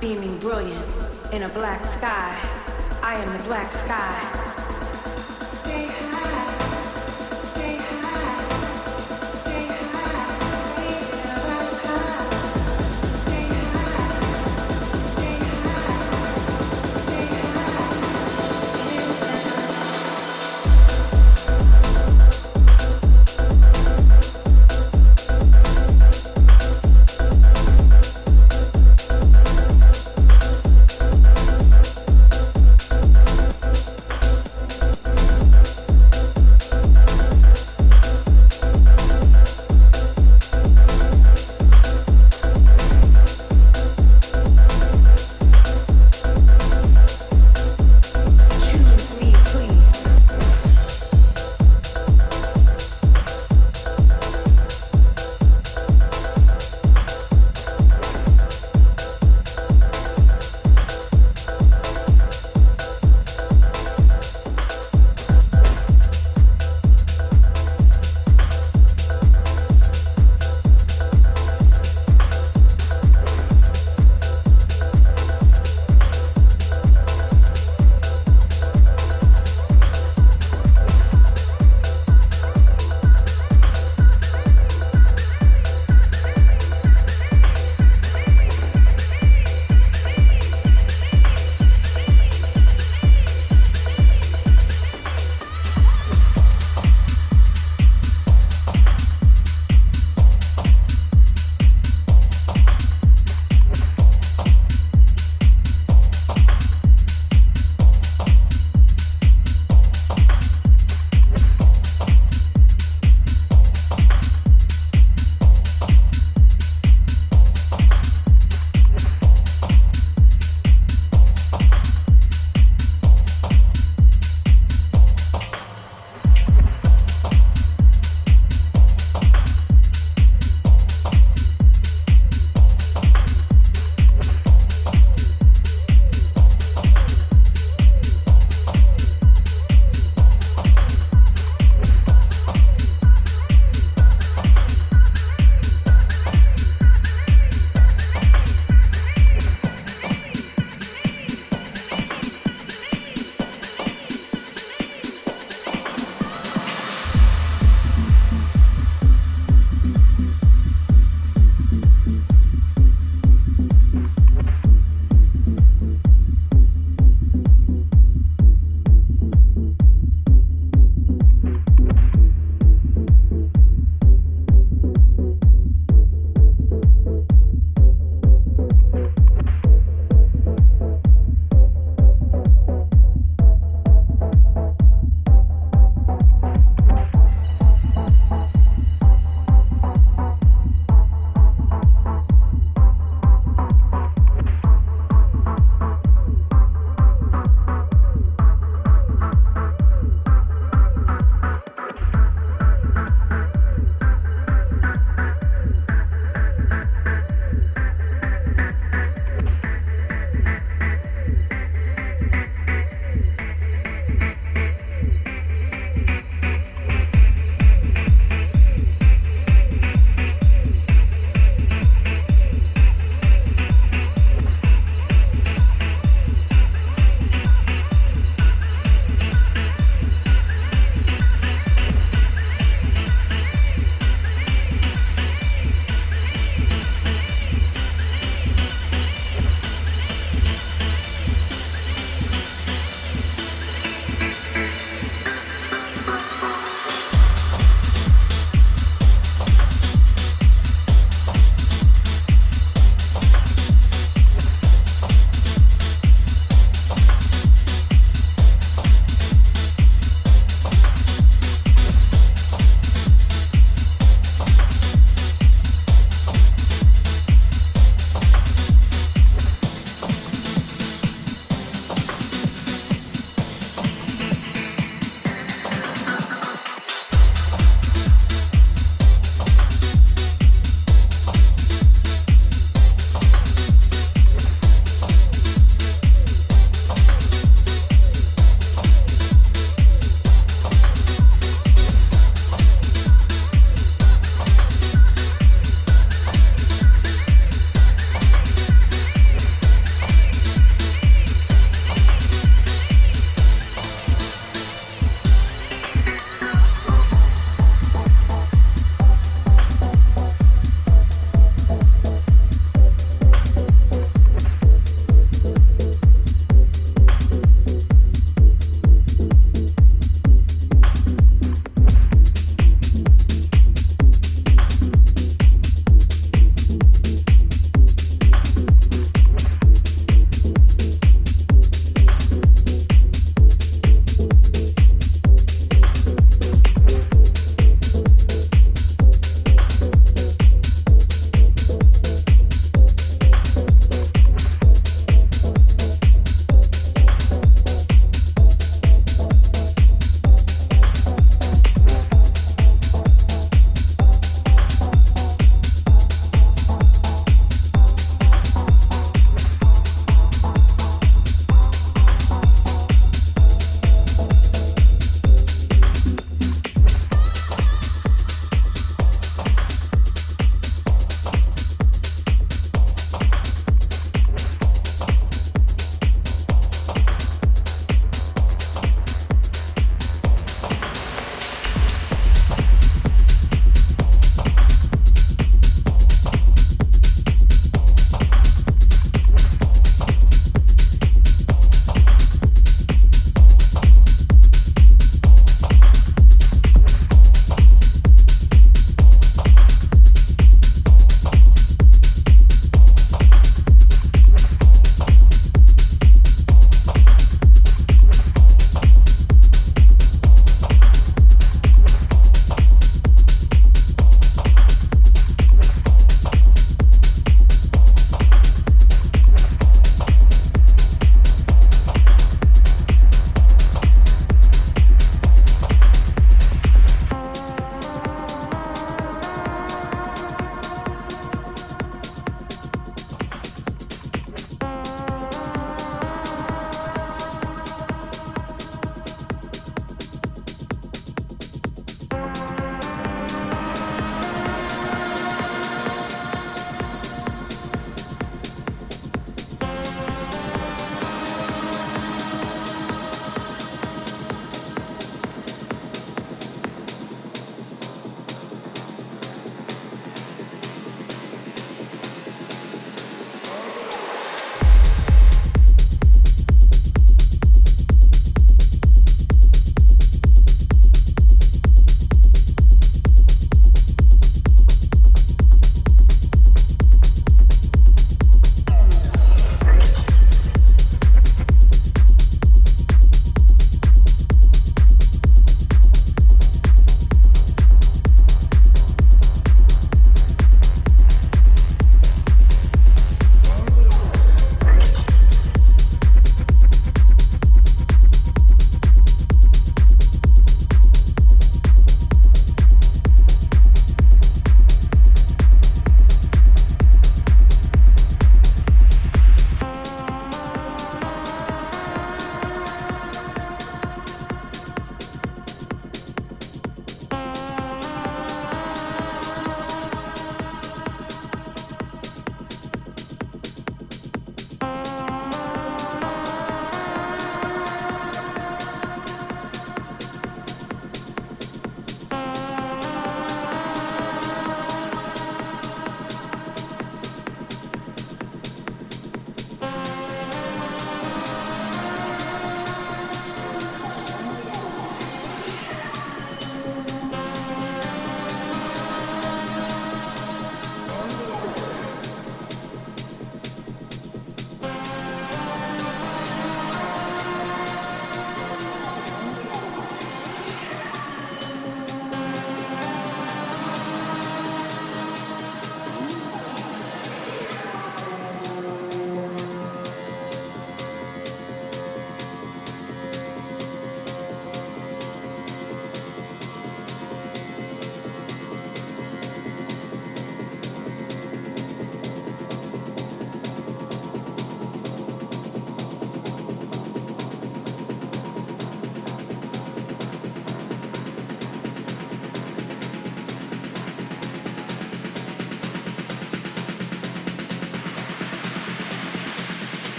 beaming brilliant in a black sky. I am the black sky